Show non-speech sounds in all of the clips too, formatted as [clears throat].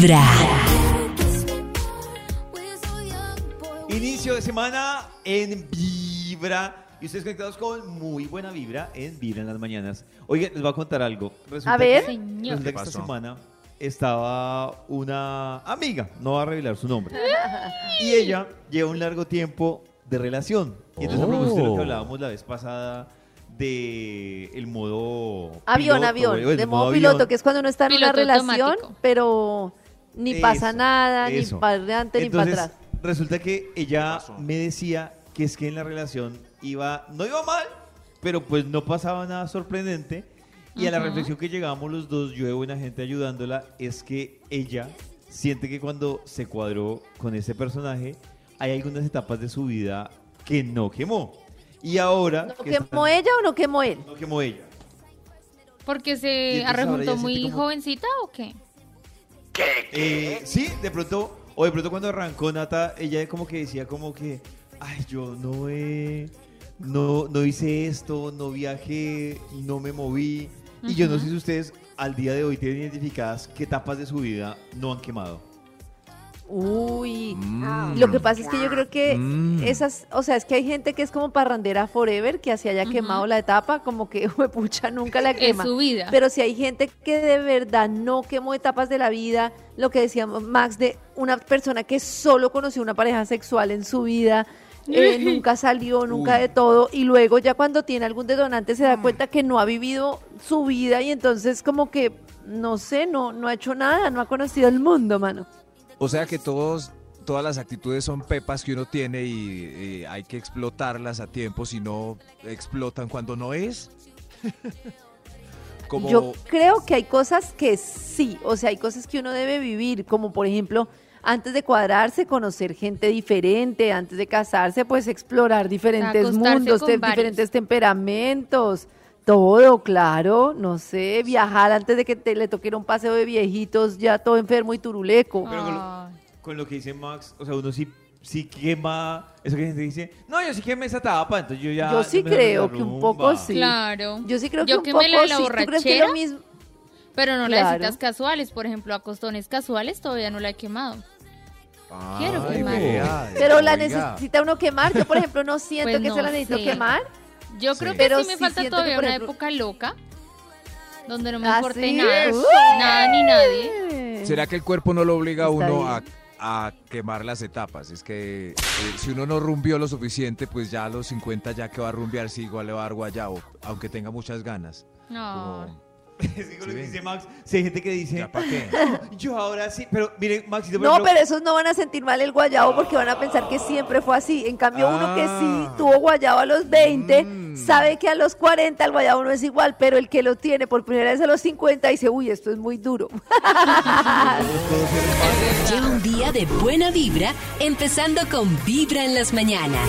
Vibra. Inicio de semana en Vibra. Y ustedes conectados con muy buena vibra en Vibra en las mañanas. Oigan, les voy a contar algo. Resulta A ver. que- Señor. resulta que esta semana estaba una amiga, no va a revelar su nombre. [laughs] Y ella lleva un largo tiempo de relación. Y entonces a propósito de lo que Oh. hablábamos la vez pasada de el modo Avión, piloto, avión, el de modo modo avión. piloto, que es cuando uno está en una Piloto relación, automático. pero ni pasa nada, eso. ni para adelante, ni para atrás. Resulta que ella me decía que es que en la relación iba, no iba mal, pero pues no pasaba nada sorprendente. Y a la reflexión que llegamos los dos, yo de buena gente ayudándola, es que ella siente que cuando se cuadró con ese personaje, hay algunas etapas de su vida que no quemó. Y ahora... ¿No que quemó están- ella o no quemó él? No quemó ella. Porque se arrejuntó muy jovencita o qué? Eh, sí, de pronto, o de pronto cuando arrancó Nata, ella como que decía como que, ay, yo no he, no, no hice esto, no viajé, no me moví. Y yo no sé si ustedes al día de hoy tienen identificadas qué etapas de su vida no han quemado. Uy. Mm. Lo que pasa es que yo creo que Mm. esas, o sea, es que hay gente que es como parrandera forever, que así haya quemado la etapa, como que, [laughs] pucha, nunca la Es quema. su vida. Pero si hay gente que de verdad no quemó etapas de la vida, lo que decíamos Max, de una persona que solo conoció una pareja sexual en su vida, [laughs] eh, nunca salió, nunca de todo, y luego ya cuando tiene algún detonante se da cuenta que no ha vivido su vida y entonces como que, no sé, no, no ha hecho nada, no ha conocido el mundo, mano. O sea que todos, todas las actitudes son pepas que uno tiene y, hay que explotarlas a tiempo, si no explotan cuando no es. Como Yo creo que hay cosas que sí, o sea, hay cosas que uno debe vivir, como por ejemplo, antes de cuadrarse, conocer gente diferente, antes de casarse, pues explorar diferentes mundos, diferentes temperamentos, todo, claro, no sé, viajar antes de que te, le toque ir a un paseo de viejitos, ya todo enfermo y turuleco. Pero con lo- Ay. Con lo que dice Max, o sea, uno sí, sí quema, eso que gente dice, no, yo sí quemé esa etapa, entonces yo ya... Yo sí creo que un rumba". poco sí. Claro. Yo sí creo que un poco la sí. ¿Tú crees que borrachera? lo mismo? Pero no la Claro. de citas casuales, por ejemplo, a costones casuales todavía no la he quemado. Quiero Ay, quemar. Pero la oiga. necesita uno quemar. Yo, por ejemplo, no siento Pues que no se la necesito sé. quemar. Yo Sí. creo que Pero sí me sí falta todavía una ejemplo- época loca, donde no me ¿Ah, importe sí? nada, Uy. nada ni nadie. ¿Será que el cuerpo no lo obliga a uno a, a quemar las etapas? Es que eh, si uno no rumbió lo suficiente, pues ya a los 50 ya que va a rumbear, sí, igual le va a dar guayabo, aunque tenga muchas ganas. No. Como, Sí, con lo que dice Max, si hay gente que dice, ¿Ya para qué? yo ahora sí, pero miren, Maxito, por No, ejemplo, pero esos no van a sentir mal el guayabo porque van a pensar que siempre fue así. En cambio, uno que sí Ah. tuvo guayabo a los 20, Mm. sabe que a los 40 el guayabo no es igual, pero el que lo tiene por primera vez a los 50 dice, uy, esto es muy duro. [laughs] Lleva un día de buena vibra, empezando con Vibra en las mañanas.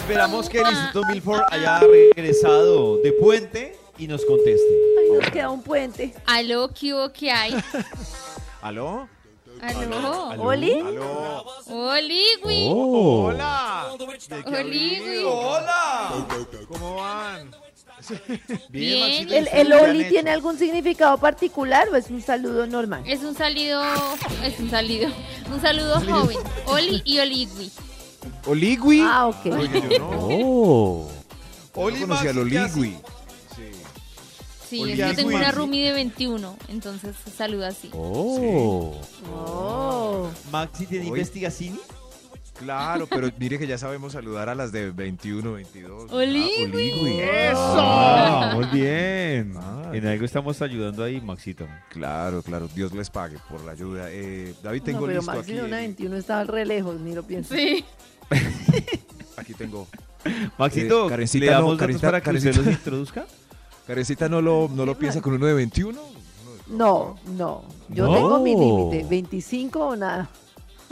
Esperamos que el Instituto Milford haya regresado de puente y nos conteste. Ay, nos queda un puente. Aló, ¿qué hubo que hay? ¿Aló? Aló. ¿Oli? ¿Aló? Oligui. ¡Hola! Oligui. ¡Hola! ¿Cómo van? Bien. Maxito, ¿y ¿El, el Oli hecho? tiene algún significado particular o es un saludo normal? Es un salido, es un salido, un saludo joven. Oli y Oligui. ¿Oligui? Ah, ok. Oye, yo [laughs] no. Oh. Yo Oli, no conocía. Oligui. Sí, Oligui. es que tengo una roomie de 21, entonces saluda así. Oh. Oh. Maxi tiene investigación. Claro, pero [laughs] mire que ya sabemos saludar a las de 21, 22. Oligui. Ah, Oligui. Ah, muy bien. Ah, en algo estamos ayudando ahí, Maxito. Claro, claro, Dios les pague por la ayuda. Eh, David, tengo no, pero listo Maxi aquí. de una 21 estaba re lejos, ni lo pienso. Sí. [laughs] Aquí tengo. Maxito, Eh, Karencita, ¿le no, damos Karencita, para que usted los introduzca? [laughs] No lo, no lo ¿Qué piensa con uno de 21. No, no. Yo No. tengo mi límite. 25 o nada.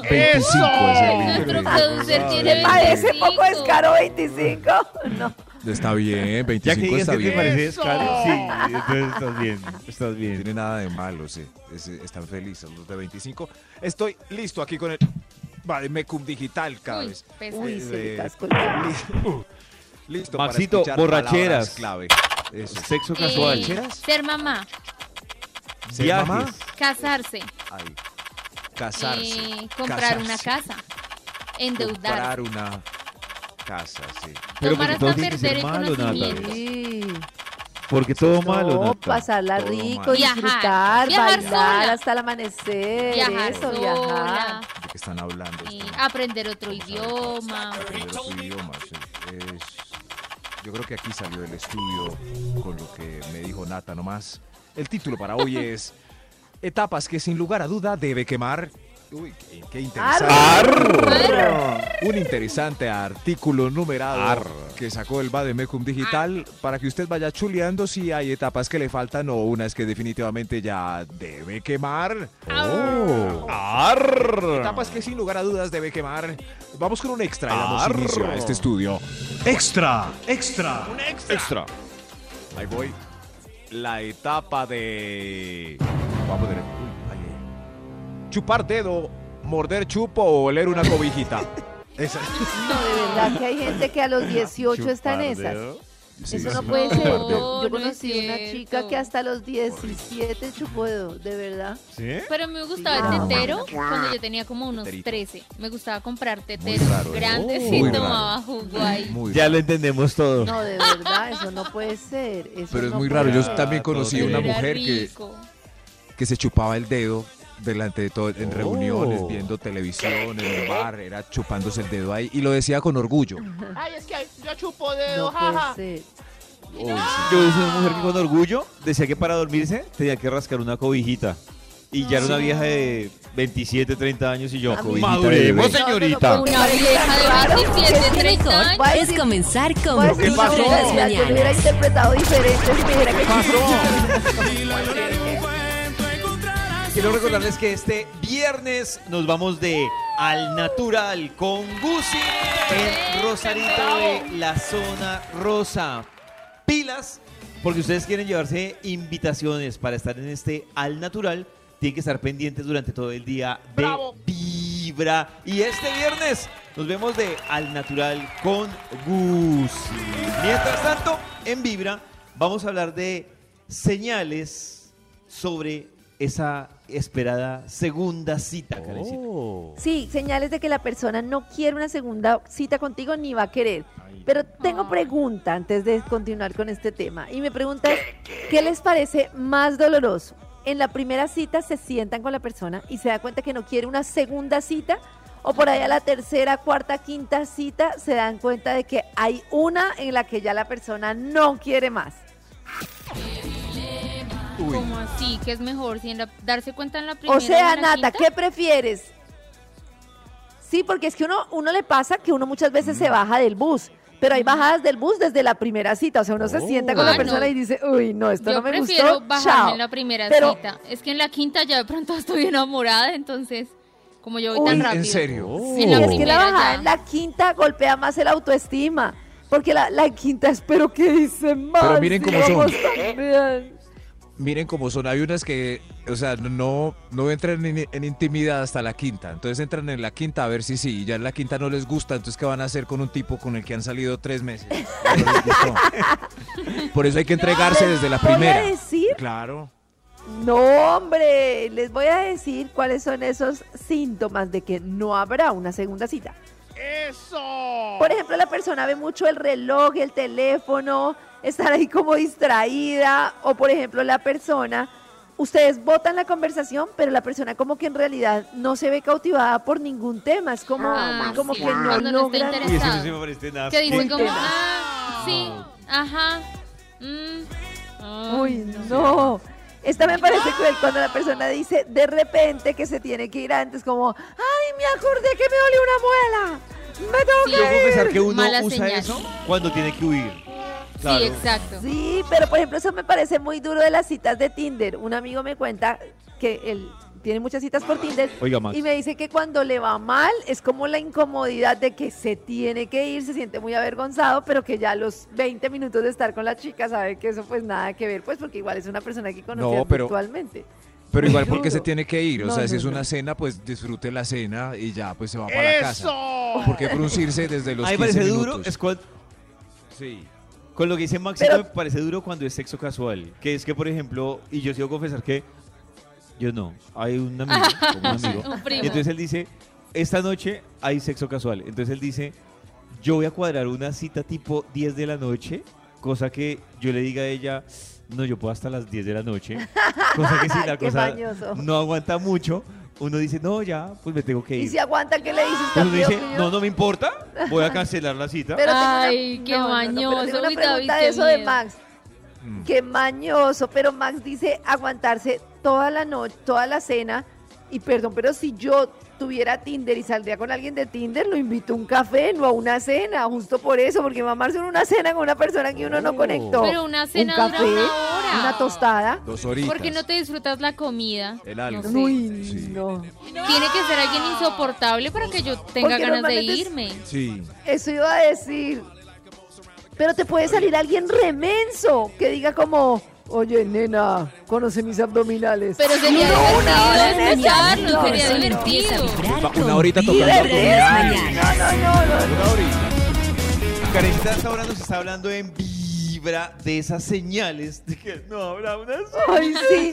25 es el Nuestro límite. producer tiene ¿Le parece 25. poco descaro 25? [laughs] No. Está bien, Ya 25 que digas está que te bien. parece descaro, sí, entonces estás bien, estás No bien. tiene nada de malo, sí. Es- están felices los de 25. Estoy listo aquí con el Mecum Digital cada Uy, vez. Uy, se le Eh, el li- Listo Maxito, para borracheras. clave. Eso. Sexo Eh, casual. ser mamá, ¿Ser Viajes. mamá? casarse, Ahí. Casarse. eh, comprar una casa, endeudar, Comprar una casa, sí. Pero tomar hasta perder el malo, conocimiento. Sí. Porque todo malo, No, Nata. pasarla Todo rico, disfrutar, Viajar bailar hasta el amanecer, viajar eso, sola, viajar. ¿De qué están hablando? aprender otro idioma. Aprender otro idioma. Es- Yo creo que aquí salió el estudio con lo que me dijo Nata nomás. El título para hoy [laughs] es Etapas que sin lugar a duda debe quemar. Uy, qué, qué interesante. Un interesante artículo numerado que sacó el Bademecum Digital para que usted vaya chuleando si hay etapas que le faltan o unas que definitivamente ya debe quemar. Oh. Etapas que sin lugar a dudas debe quemar. Vamos con un extra y damos inicio a este estudio. Extra, extra. Extra. Ahí voy. La etapa de. Vamos a poner. Chupar dedo, morder chupo o oler una cobijita. [laughs] Esa. No, de verdad que hay gente que a los 18 está en esas. Sí, Eso no sí. puede No, ser. no Yo, conocí una cierto. chica que hasta los 17 chupó dedo, de verdad. ¿Sí? Pero me gustaba Sí. el tetero cuando yo tenía como unos Teterito. 13. Me gustaba comprar teteros raro, grandes y tomaba jugo ahí. Muy Ya lo entendemos todo. No, de verdad, eso no puede ser. eso Pero es no muy raro. Yo también conocí todo una mujer que, que se chupaba el dedo delante de todo, en Oh. reuniones, viendo televisión, en el bar, era chupándose el dedo ahí y lo decía con orgullo. [laughs] Ay, es que yo chupo No dedo, puede jaja. ser. Uy, sí. Yo vi una mujer que con orgullo decía que para dormirse tenía que rascar una cobijita. Y ya era una vieja de 27, 30 años y yo, A mí- maduremos, No, no, no, señorita. Una vieja de raro 27, que- 30 Mejor años. Es comenzar con realidad, Yo lo hubiera interpretado diferente si me dijera que Quiero recordarles que este viernes nos vamos de Al Natural con Gucci en Rosarito de la zona rosa. Pilas, porque ustedes quieren llevarse invitaciones para estar en este Al Natural, tienen que estar pendientes durante todo el día de Bravo. Vibra. Y este viernes nos vemos de Al Natural con Gucci. Mientras tanto, en Vibra vamos a hablar de señales sobre esa esperada segunda cita, Karencita. Sí, señales de que la persona no quiere una segunda cita contigo ni va a querer. Pero tengo pregunta antes de continuar con este tema. Y mi pregunta es, ¿qué les parece más doloroso? En la primera cita se sientan con la persona y se da cuenta que no quiere una segunda cita. O por allá la tercera, cuarta, quinta cita se dan cuenta de que hay una en la que ya la persona no quiere más. Uy. ¿Cómo así? ¿Qué es mejor? Si en la- darse cuenta en la primera O sea, en Nata, quinta? ¿qué prefieres? Sí, porque es que uno, uno le pasa que uno muchas veces se baja del bus, pero hay bajadas del bus desde la primera cita. O sea, uno se sienta con Ah, la persona no. y dice, uy, no, esto Yo no me prefiero gustó. bajarme chao. en la primera Pero- cita. Es que en la quinta ya de pronto [laughs] estoy enamorada, entonces, como yo voy Uy, tan ¿en rápido. ¿En serio? En Sí, la es que la bajada ya. en la quinta golpea más el autoestima. Porque la, la quinta espero que dice más. Pero miren cómo son. son. Miren cómo son. Hay unas que, o sea, no, no entran en, en intimidad hasta la quinta. Entonces entran en la quinta a ver si sí. Y ya en la quinta no les gusta. Entonces, ¿qué van a hacer con un tipo con el que han salido tres meses? [laughs] No. Por eso hay que entregarse desde la Voy a primera. decir Claro. No, hombre, les voy a decir cuáles son esos síntomas de que no habrá una segunda cita. ¡Eso! Por ejemplo, la persona ve mucho el reloj, el teléfono, estar ahí como distraída, o por ejemplo, la persona, ustedes votan la conversación, pero la persona como que en realidad no se ve cautivada por ningún tema, es como, Ah, como sí, que no no está logran. Uy, eso sí me parece nada. Que dice Muy como, tema. ah, sí, ajá, mm, Uy, no. Esta me parece cruel cuando la persona dice de repente que se tiene que ir antes, como, ay, me acordé que me dolió una muela. Me tengo Sí. Yo puedo que pensar ir. que uno Mala usa señal. eso cuando tiene que huir. Claro. Sí, exacto. Sí, pero por ejemplo, eso me parece muy duro de las citas de Tinder. Un amigo me cuenta que él tiene muchas citas por Tinder Oiga, Max. y me dice que cuando le va mal es como la incomodidad de que se tiene que ir, se siente muy avergonzado, pero que ya a los 20 minutos de estar con la chica sabe que eso pues nada que ver, pues porque igual es una persona que conoce No, pero- virtualmente. Pero igual, [laughs] porque se tiene que ir? O No, sea, si es una cena, pues disfrute la cena y ya, pues se va para la casa. ¡Eso! ¿Por qué fruncirse desde los A mí me 15 parece duro, minutos? Sí. Con lo que dice Max, Pero- me parece duro cuando es sexo casual. Que es que, por ejemplo, y yo debo confesar que yo no. Hay un amigo, [laughs] un amigo. Un primo. Y entonces él dice, esta noche hay sexo casual. Entonces él dice, yo voy a cuadrar una cita tipo 10 de la noche, cosa que yo le diga a ella, no, yo puedo hasta las 10 de la noche. [laughs] Cosa que si la cosa no aguanta mucho, uno dice, no, ya, pues me tengo que Y ir. si aguanta, ¿qué le dices? Uno dice, no, no me importa, voy a cancelar la cita. Pero una- Ay, qué pero tengo mañoso, una pregunta de eso de. Max. Mm. Qué mañoso, pero Max dice aguantarse toda la noche, toda la cena. Y perdón, pero si yo tuviera Tinder y saldría con alguien de Tinder, lo invito a un café, no a una cena, justo por eso, porque mamarse en una cena con una persona que uno no Oh. conectó. Pero una cena un dura café, una hora. una tostada. Dos horitas. ¿Por qué no te disfrutas la comida? El algo. No sé. Uy, Sí. no. Tiene que ser alguien insoportable para que yo tenga Porque ganas de irme. Sí. Eso iba a decir. Pero te puede salir alguien remenso que diga como, oye, nena, conoce mis abdominales. Pero sería No, una hora en divertido No, sería no, no. Empieza a divertido. Una horita tocando abdominales. No, no, no, no. Una horita. Karencita hasta ahora nos está hablando en vibra de esas señales de que no habrá una Ay, sí.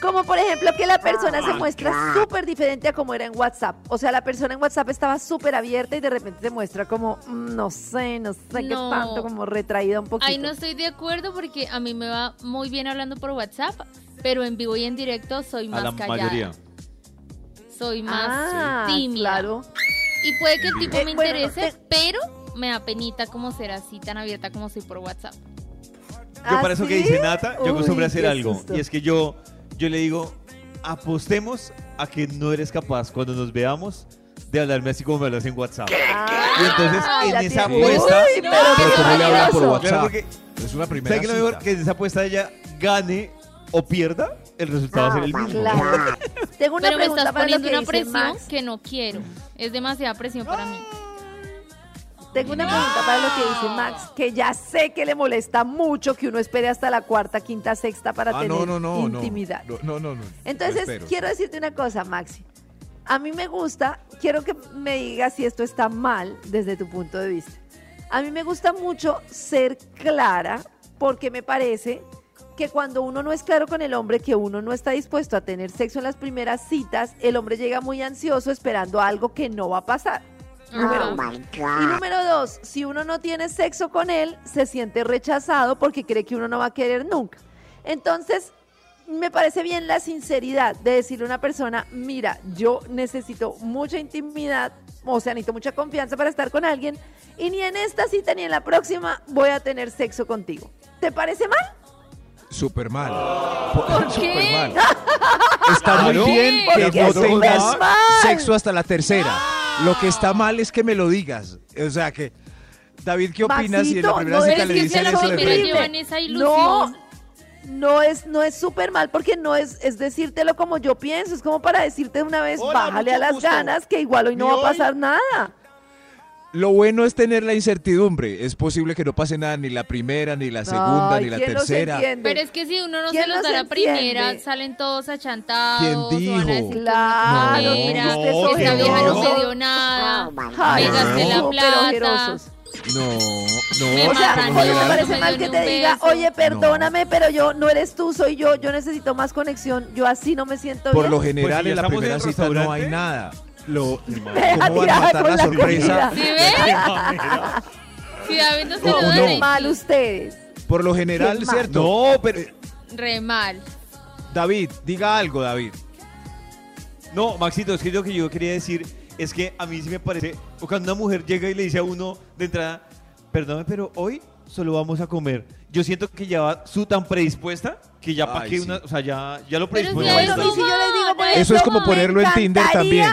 Como por ejemplo que la persona se muestra súper diferente a como era en WhatsApp. O sea, la persona en WhatsApp estaba súper abierta y de repente se muestra como, mm, no sé, no sé qué No. tanto, como retraída un poquito. Ay, no estoy de acuerdo porque a mí me va muy bien hablando por WhatsApp, pero en vivo y en directo soy A más la callada. mayoría. Soy más Ah, tímida. claro. Y puede que el tipo Eh, me bueno, no, interese, te- pero me da penita como ser así tan abierta como soy por WhatsApp. Yo ¿Ah, para eso que dice Nata, yo Uy, acostumbro a hacer algo. susto. Y es que yo, yo le digo, apostemos a que no eres capaz cuando nos veamos de hablarme así como me hablas en WhatsApp. Ah, Y entonces, en esa apuesta- Uy, pero Pero qué ¿cómo le habla por. WhatsApp? Claro, porque Es una primera ¿sabe qué es lo mejor? Que en esa apuesta ella gane o pierda, el resultado va a ser el mismo. Claro. [laughs] Tengo una pero me pregunta estás poniendo que una presión Max. que no quiero. Es demasiada presión para mí. Tengo una pregunta para lo que dice Max, que ya sé que le molesta mucho que uno espere hasta la cuarta, quinta, sexta para Ah, tener no, no, no, intimidad. No, no, no. no. Entonces, quiero decirte una cosa, Maxi. A mí me gusta, quiero que me digas si esto está mal desde tu punto de vista. A mí me gusta mucho ser clara porque me parece que cuando uno no es claro con el hombre, que uno no está dispuesto a tener sexo en las primeras citas, el hombre llega muy ansioso esperando algo que no va a pasar. Número Ajá. uno. Y número dos, si uno no tiene sexo con él, se siente rechazado porque cree que uno no va a querer nunca. Entonces, me parece bien la sinceridad de decirle a una persona, mira, yo necesito mucha intimidad, o sea, necesito mucha confianza para estar con alguien, y ni en esta cita ni en la próxima voy a tener sexo contigo. ¿Te parece mal? Súper mal. ¿Por [laughs] Súper qué? mal. [laughs] Está muy Claro. bien Porque que no es tengas sexo hasta la tercera. Lo que está mal es que me lo digas. O sea que, David, ¿qué opinas si en la Maxito, primera no, cita pero le es que si a dicen la eso de primera frente? llevan esa No, ilusión. no es, no es súper mal porque no es, es decírtelo como yo pienso, es como para decirte de una vez, Hola, bájale mucho a las gusto. ganas, que igual hoy no va a hoy- pasar nada. Lo bueno es tener la incertidumbre. Es posible que no pase nada ni la primera, ni la segunda, Ay, ni la ¿quién los tercera. entiende? Pero es que si uno no ¿Quién se los los da la entiende? primera, salen todos achantados. ¿Quién o van a dijo? decir Claro, no, mira, no, esta vieja no me dio nada. Ay, me gasté la súper plata. ojerosos. No, Me no. O sea, me general- parece mal que te diga, oye, perdóname, pero yo no eres tú, soy yo, yo necesito más conexión, yo así no me siento Por bien. lo general Pues si ya en la estamos en primera cita no restaurante. hay nada. Lo, [laughs] [laughs] ¿Cómo van a matar la la sorpresa? ¿Sí ves? [laughs] Si David no se lo da, no. Mal ustedes. Por lo general, Qué. ¿cierto? No, pero Re mal. David, diga algo, David. No, Maxito, es que lo que yo quería decir es que a mí sí me parece, o cuando una mujer llega y le dice a uno de entrada, perdóname, pero hoy solo vamos a comer. Yo siento que ya va su tan predispuesta que ya para que sí. una, o sea, ya, ya lo predispone. si. Bueno, Eso es como ponerlo en Tinder también.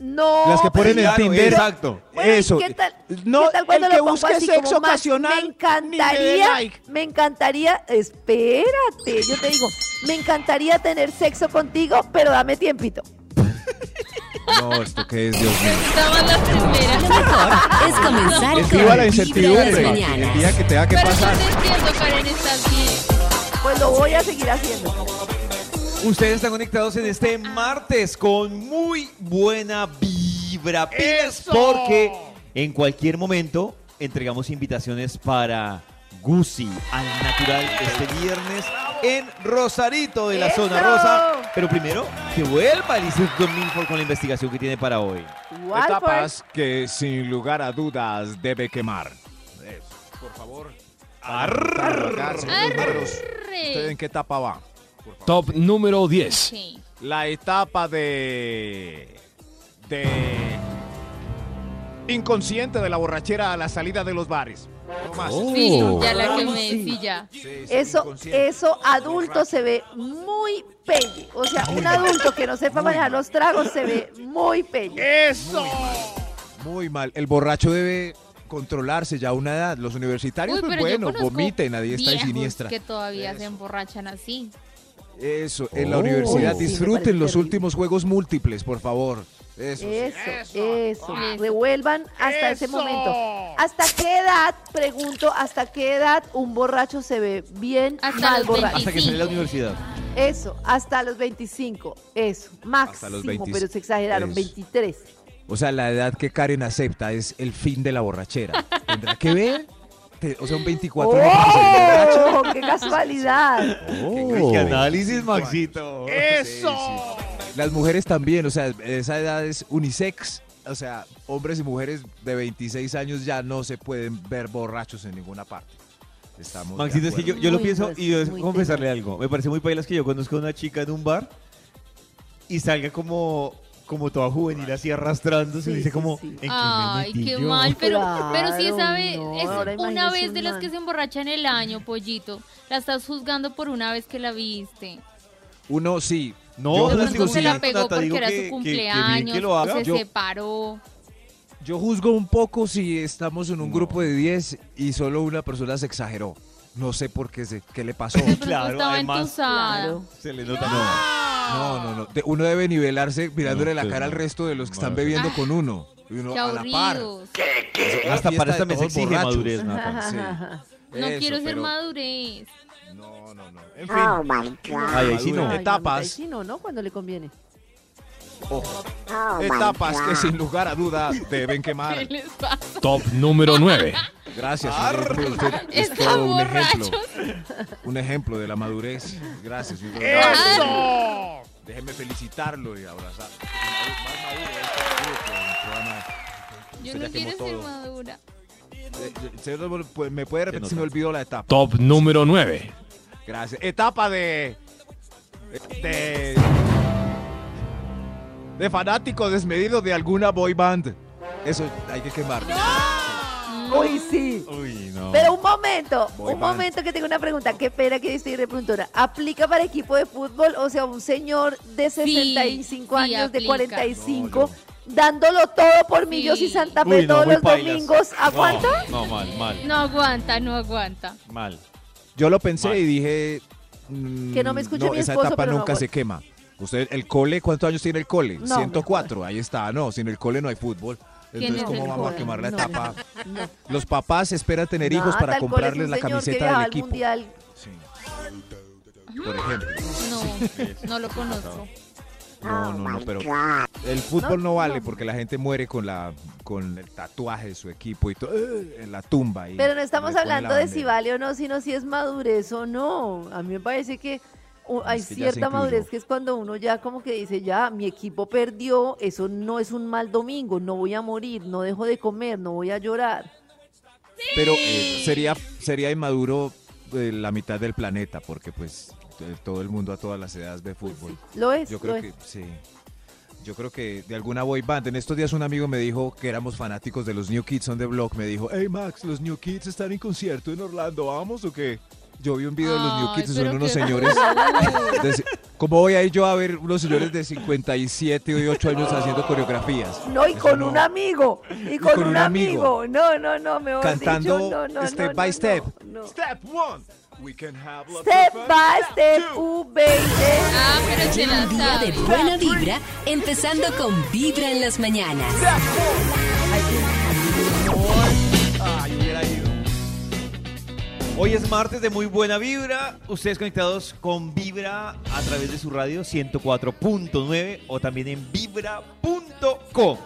No. Las que ponen en Claro, Tinder. Exacto. Bueno, ¿y Eso. ¿Qué tal, No, qué tal cuando el que lo pongo busque así sexo como, "Max, ocasional, Me ni me dé encantaría, like"? me encantaría, espérate, yo te digo, me encantaría tener sexo contigo, pero dame tiempito. No, esto que es, Dios mío. Estaba la primera. Lo mejor es comenzar la con las incertidumbre. El día que tenga que Pero yo pasar. te entiendo, Karen, estás bien. Pues lo voy a seguir haciendo. Ustedes están conectados en este martes con muy buena vibra. Porque en cualquier momento entregamos invitaciones para Gucci al natural este viernes en Rosarito de la ¡Eso! zona rosa. Pero primero, que vuelva el Instituto Milford con la investigación que tiene para hoy. Etapas que sin lugar a dudas debe quemar. Eso, por favor. Señores números. ¿Usted en qué etapa va? Top número 10. Sí. La etapa de. de. inconsciente de la borrachera a la salida de los bares. No más. Oh. Sí, ya la que me sí. Sí, sí, Eso, eso adulto se ve muy pelle. O sea, un adulto que no sepa manejar los tragos se ve muy pelle. ¡Eso! Muy mal. El borracho debe controlarse ya a una edad. Los universitarios, Uy, pues bueno, vomiten a diestra y viejos siniestra. que todavía se emborrachan así. Eso, en la Oh. universidad Sí, disfruten los terrible. últimos juegos múltiples, por favor. Eso. sí. Eso, eso, Eso. Revuelvan hasta ese momento. ¿Hasta qué edad, pregunto, hasta qué edad un borracho se ve bien Hasta mal borracho? Hasta que sale de la 25. universidad. Eso, hasta los 25. Eso, máximo, Hasta los 20. pero se exageraron, Eso. 23. O sea, la edad que Karen acepta es el fin de la borrachera. ¿Tendrá que ver? Te- O sea, un 24 años que se emborracha. ¡Oh! [laughs] ¡Qué casualidad! Oh. ¡Qué análisis, Maxito! ¡Eso! Las mujeres también, o sea, esa edad es unisex. O sea, hombres y mujeres de 26 años ya no se pueden ver borrachos en ninguna parte. Estamos Maxito, es que yo, yo lo pienso pues, y yo confesarle algo. Me parece muy pailas que yo conozco a una chica en un bar y salga como, como toda juvenil así arrastrándose y Sí, dice sí, como, sí. ¿en qué me Ay, metí qué yo?" mal, pero, pero si Claro, esa vez no, es una vez de las que se emborracha en el año, pollito. La estás juzgando por una vez que la viste. Uno sí. No, yo digo se la pegó Nata, porque era que- su que- que bien cumpleaños, que lo o haga. se Yo- separó. yo juzgo un poco si estamos en un grupo de 10 y solo una persona se exageró. No sé por qué, se, qué le pasó. Claro, estaba además-. Claro. Se le nota. No, no, no. De- uno debe nivelarse mirándole No, la cara al no. resto de los que No, están no. bebiendo Ah, con uno. Y uno Qué a la par. aburridos. Una Hasta para esta me se todos exige madurez, Nata. Sí. No Eso, quiero ser pero- madurez. No, no, no. En fin. Ay, ahí sí no. Ay, no, Etapas. ahí sí no, ¿no? Cuando le conviene. Etapas que sin lugar a duda deben [laughs] quemar. ¿Qué les pasa? Top número 9. Gracias. Usted [laughs] es todo un ejemplo. Un ejemplo de la madurez. Gracias. ¡Eso! Déjeme felicitarlo y abrazar. Yo no quiero ser madura. Señor, pues, ¿Me puede repetir? Se me olvidó la etapa. Top número 9. Gracias. Etapa de. De. De fanático desmedido de alguna boy band. Eso hay que quemar. Uy, sí. Uy, no. Pero un momento, Boy un band. momento que tengo una pregunta. Qué pena que estoy repuntora. ¿Aplica para equipo de fútbol? O sea, un señor de 65 sí años, de aplica. 45, dándolo todo por Millos y Sí. Santa Fe Uy, no, todos los pailas. domingos. ¿Aguanta? No, no, mal, mal, No aguanta, no aguanta. mal. Yo lo pensé Mal. y dije. Que no me escuche mi esa esposo, etapa pero no nunca se quema. Usted, el cole, ¿cuántos años tiene el cole? No, 104, ahí está. No, sin el cole no hay fútbol. ¿Quién Entonces, es ¿cómo vamos a quemar la No, etapa? no. Los papás esperan tener hijos para comprarles la camiseta del equipo. mundial. Sí. Por ejemplo. No, no lo conozco. No, no, no, pero el fútbol no, vale porque la gente muere con la con el tatuaje de su equipo y todo eh, en la tumba. y Pero no estamos hablando de si vale o no, sino si es madurez o no. A mí me parece que hay cierta madurez que es cuando uno ya como que dice, ya, mi equipo perdió, eso no es un mal domingo, no voy a morir, no dejo de comer, no voy a llorar. Pero eh, sería sería inmaduro eh, la mitad del planeta porque pues eh, todo el mundo a todas las edades ve fútbol. Lo es, Yo lo creo es. que sí. Yo creo que de alguna boy band. En estos días un amigo me dijo que éramos fanáticos de los New Kids on the Block. Me dijo, hey Max, los New Kids están en concierto en Orlando, ¿vamos o qué? Yo vi un video de los New Kids son unos señores. de- ¿Cómo voy a ir yo a ver unos señores de 57 y 8 años haciendo coreografías? No, y Eso con no. un amigo. Y con, con un un amigo. amigo. No, no, no, mejor Cantando dicho, no, no, step no, by step. no, no. Step one. We can have Step by step, uh, baby. Ah, pero se Un día de buena vibra, empezando con Vibra en las mañanas. Hoy es martes de muy buena vibra. Ustedes conectados con Vibra a través de su radio 104.9 o también en vibra.co.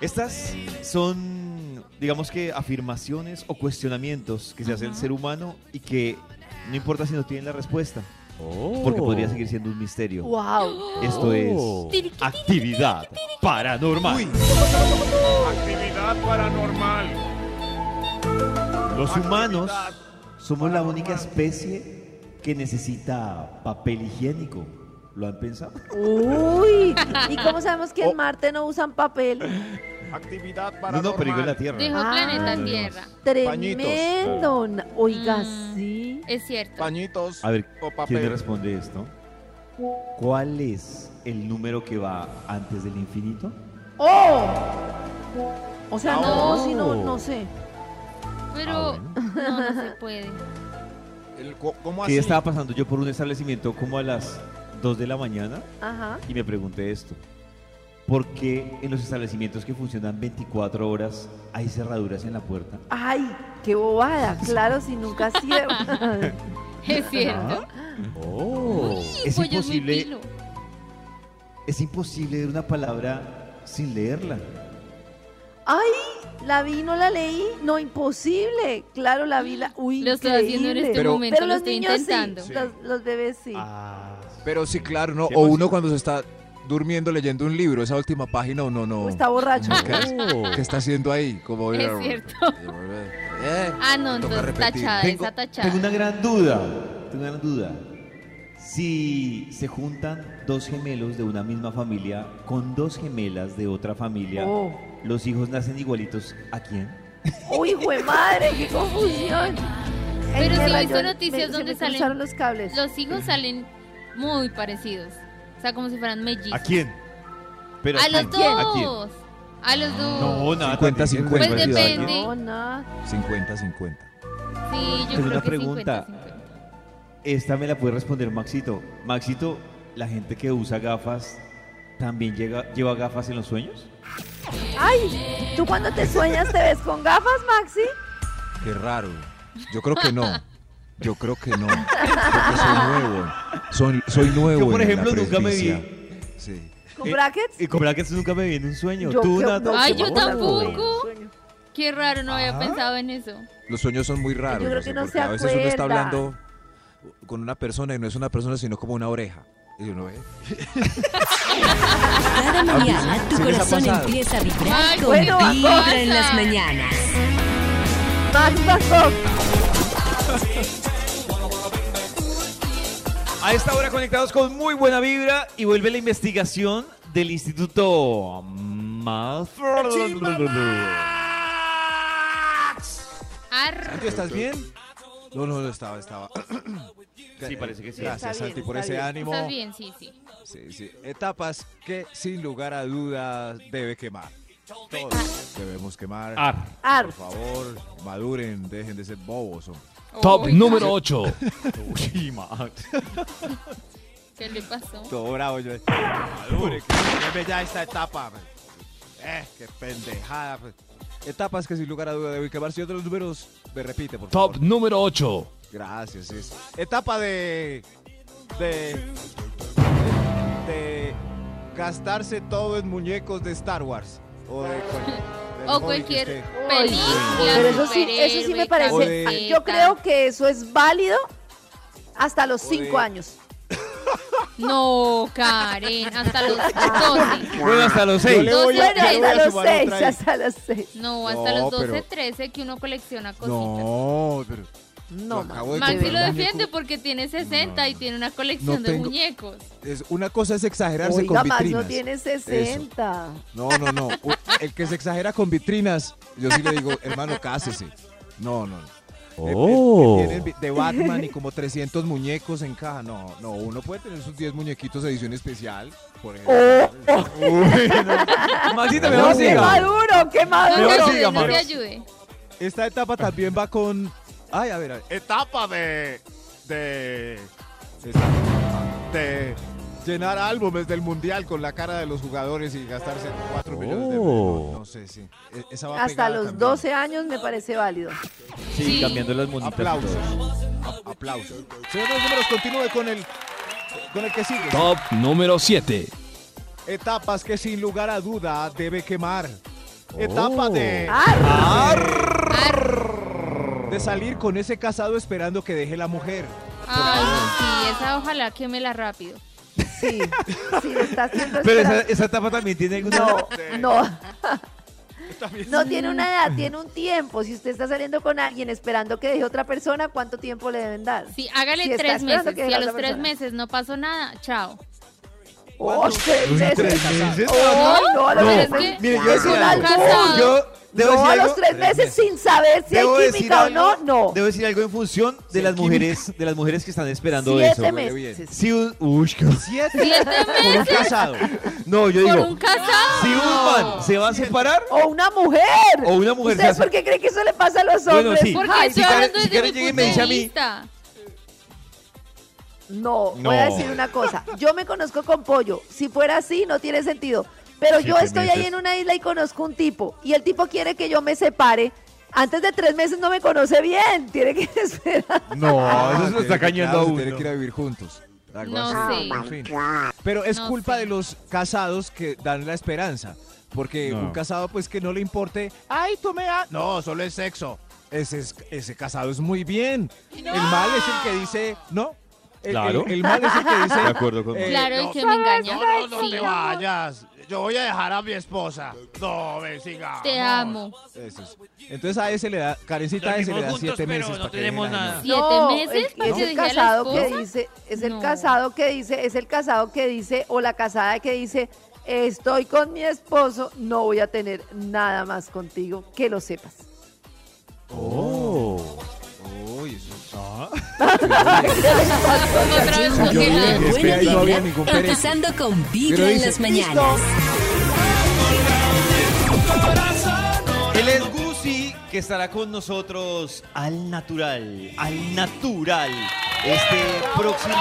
Estas son, digamos que, afirmaciones o cuestionamientos que se hace el ser humano y que no importa si no tienen la respuesta, porque podría seguir siendo un misterio. Wow. Esto es actividad paranormal. Actividad paranormal. Los humanos somos la única especie que necesita papel higiénico. ¿Lo han pensado? Uy. ¿Y cómo sabemos que en Marte no usan papel? Actividad No, paranormal. no, pero digo en la Tierra. Dijo Ah. planeta No, no, no. Tierra. Tremendo. Oiga, Mm. sí. Es cierto. Pañitos A ver, o ¿quién me papel. responde esto? ¿Cuál es el número que va antes del infinito? ¡Oh! O sea, no, No. si no, no sé. Pero Ah, no, no se puede. El ¿Cómo Que así? estaba pasando yo por un establecimiento como a las 2 de la mañana Ajá. y me pregunté esto. ¿Por qué en los establecimientos que funcionan 24 horas hay cerraduras en la puerta? Ay, qué bobada. Claro, si nunca cierra. [laughs] [laughs] Es cierto. Oh, es imposible, es imposible ver una palabra sin leerla. Ay, la vi, no la leí. No, imposible. Claro, la vi. La... [gasps] Uy, Lo estoy haciendo en este Pero- momento, Pero lo los estoy niños intentando. sí, los, los bebés sí. Ah, Pero sí, claro, ¿no? O uno cuando se está durmiendo leyendo un libro, esa última página, uno no. O está borracho. ¿Qué, qué está haciendo ahí? Como, Es cierto. [laughs] Eh, Ah, no, entonces tachada, tengo, esa tachada. tengo una gran duda. Tengo una gran duda. Si se juntan dos gemelos de una misma familia con dos gemelas de otra familia, Oh. ¿Los hijos nacen igualitos a quién? Uy, jue madre, qué confusión. Pero sí he me visto noticias me- se donde me salen los cables. Los hijos salen muy parecidos. O sea, como si fueran mellizos. ¿A quién? Pero A los quién? ¿A quién? dos. A los dos. No, nada. 50, también es 50. muy parecido a Pues depende. No, nada. 50, 50. Sí, yo Tengo creo una que pregunta. 50-50. Esta me la puede responder Maxito. Maxito, ¿la gente que usa gafas también llega, lleva gafas en los sueños? Ay, ¿tú cuando te sueñas te ves con gafas, Maxi? Qué raro. Yo creo que no. Yo creo que no. Porque soy nuevo. Soy, soy nuevo. Yo, por en la ejemplo, nunca me vi. Sí. ¿Con Eh, brackets? Y con brackets nunca me vi en un sueño. Yo ¿Tú, que- Nata? no, Ay, yo tampoco. Qué raro, no había Ah. pensado en eso. Los sueños son muy raros. Yo creo sé que no se qué. A veces uno está hablando con una persona y no es una persona, sino como una oreja. Y uno ve. Cada mañana tu Sí les ha corazón empieza a vibrar Ay, con bueno, Vibra en las mañanas. Max Bangkok. A esta hora conectados con muy buena vibra y vuelve la investigación del Instituto Más. Ar- Santi, ¿estás bien? No, no, no estaba, estaba. [clears throat] Sí, parece que sí. Gracias, Está bien, Santi, por ese bien. ánimo. ¿Estás bien? Sí, sí. Sí, sí. Etapas que sin lugar a dudas debe quemar. Todos debemos quemar. Ar. Ar. Por favor, maduren, dejen de ser bobos. hombre. Top número 8. [laughs] Uy. ¿Qué le pasó? Todo bravo yo. Madure, que queme ya esta etapa. Eh, qué pendejada. pues. Etapas que sin lugar a dudas deben quemar. Si otros números, me repite, por Top favor. número 8. Gracias. es- Etapa de. de. de gastarse todo en muñecos de Star Wars. O de. del O hobby que cualquier película. Pero eso sí, eso sí me superhéroe, parece. Ah, Yo creo que eso es válido hasta los cinco años. No, Karen, hasta los 12. Bueno, hasta los seis. le voy a- Bueno, yo le voy hasta los sumar seis, otra ahí. hasta los seis. No, hasta No, los 12, pero- 13 que uno colecciona cositas. No, pero. No, Lo acabo de Maxi de lo verdad. defiende porque tiene 60 y tiene una colección No de tengo- muñecos. Es, una cosa es exagerarse Oiga, con Max vitrinas. no tiene 60. No, no, no. U- El que se exagera con vitrinas, yo sí le digo, hermano, cásese. No, no. no. Eh, Oh. que tienen de Batman y como 300 muñecos en caja. No, no, uno puede tener sus 10 muñequitos de edición especial. Por ejemplo. Maxito, No, [laughs] mejor ¡Qué siga. maduro, qué No maduro! ayude, siga, no ayude. Esta etapa también va con. Ay, a ver, a ver. Etapa de. de. de. Llenar álbumes del mundial con la cara de los jugadores y gastarse 4 millones de Oh. pesos. No sé, sí. E- Esa va Hasta los también. 12 años me parece válido. Sí, Sí. cambiando las monitas. y Aplausos. A- aplausos. Señor de los números, continúe con el, con el que sigue. Top número 7. Etapas que sin lugar a duda debe quemar. Etapa Oh. de, ¡Ah! de salir con ese casado esperando que deje la mujer. Ay, sí, esa ojalá quémela rápido. Sí, sí, lo está haciendo Pero esa, esa etapa también tiene alguna. No, no. No tiene una edad, tiene un tiempo. Si usted está saliendo con alguien esperando que deje otra persona, ¿cuánto tiempo le deben dar? Sí, hágale Si está tres esperando meses. que Si deje a los otra tres persona. meses no pasó nada, chao. ¡Oh, seis meses! ¿Tres meses? ¡Oh, no, a los No, meses. Mire, yo Es algo. albur. Yo debo No, decir a algo. los tres meses sin saber si hay química o no, no. Debo decir algo en función de las mujeres, de las mujeres que están esperando Siete eso. meses. Si un, uy, qué- Siete Siete por un meses casado. no, yo por digo, un casado. si un man se va a separar O una mujer. o una mujer se ¿Ustedes por qué creen que eso le pasa a los Bueno, hombres? sí. Porque Ay, estoy si Karen- si Karen llega y me dice de a mí-. No, No. voy a decir una cosa. Yo me conozco con pollo. Si fuera así, no tiene sentido. Pero yo estoy ahí en una isla y conozco un tipo. Y el tipo quiere que yo me separe. Antes de tres meses no me conoce bien. Tiene que [laughs] esperar. No, Ah, eso se lo está cañando claro, a uno. Tiene que ir a vivir juntos. Algo No así. sé. En fin. Pero es No culpa de los casados que dan la esperanza. Porque No. un casado, pues que no le importe, ay, tú me a-". No, solo es sexo. Ese, es- ese casado es muy bien. El mal es el que dice, no. El, Claro. el- el mal es el que dice. [laughs] De acuerdo conmigo. eh, Claro, no, que me engaña. No, no, no Sí. te vayas. Yo voy a dejar a mi esposa. No, ven, sigamos. Te amo. Eso es. Entonces a ese le da, Karencita a ese le da siete meses. para que deje la mujer. ¿Siete No, meses Es, para es que el casado que dice, es el No. casado que dice, es el casado que dice, o la casada que dice, estoy con mi esposo, no voy a tener nada más contigo, que lo sepas. Oh. Uy, eso- No empezando con Vibra en las mañanas. Él es Gucci, que estará con nosotros al natural, al natural, este próximo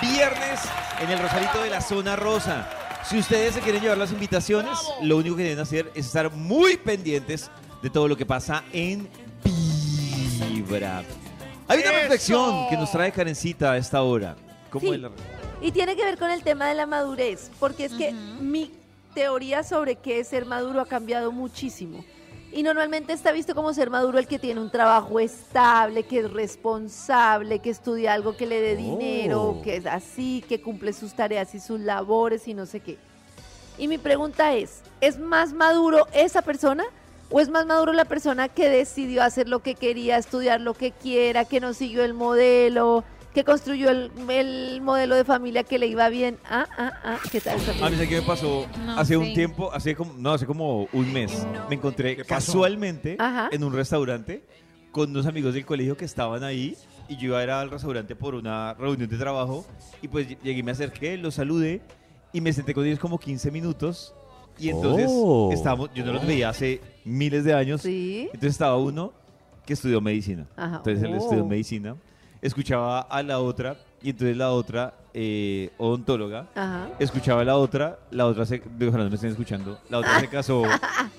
viernes en el Rosarito de la Zona Rosa. Si ustedes se quieren llevar las invitaciones, lo único que deben hacer es estar muy pendientes de todo lo que pasa en Vibra. Hay una reflexión que nos trae Karencita a esta hora. ¿Cómo Sí. es la Y tiene que ver con el tema de la madurez, porque es que mi teoría sobre qué es ser maduro ha cambiado muchísimo. Y normalmente está visto como ser maduro el que tiene un trabajo estable, que es responsable, que estudia algo que le dé dinero, Oh. que es así, que cumple sus tareas y sus labores y no sé qué. Y mi pregunta es, ¿es más maduro esa persona o es más maduro la persona que decidió hacer lo que quería, estudiar lo que quiera, que no siguió el modelo, que construyó el, el modelo de familia que le iba bien? Ah, ah, ah, ¿qué tal? A mí sé qué me pasó No hace un tiempo, hace como, no, hace como un mes. Me encontré casualmente Ajá. en un restaurante con unos amigos del colegio que estaban ahí y yo iba a ir al restaurante por una reunión de trabajo y pues llegué, me acerqué, los saludé y me senté con ellos como 15 minutos y entonces Oh. estábamos, yo no los veía hace miles de años, Sí. entonces estaba uno que estudió medicina, Ajá. entonces él Oh. estudió medicina, escuchaba a la otra y entonces la otra eh, odontóloga Ajá. escuchaba a la otra, la otra se, ojalá no me estén escuchando, la otra se [laughs] casó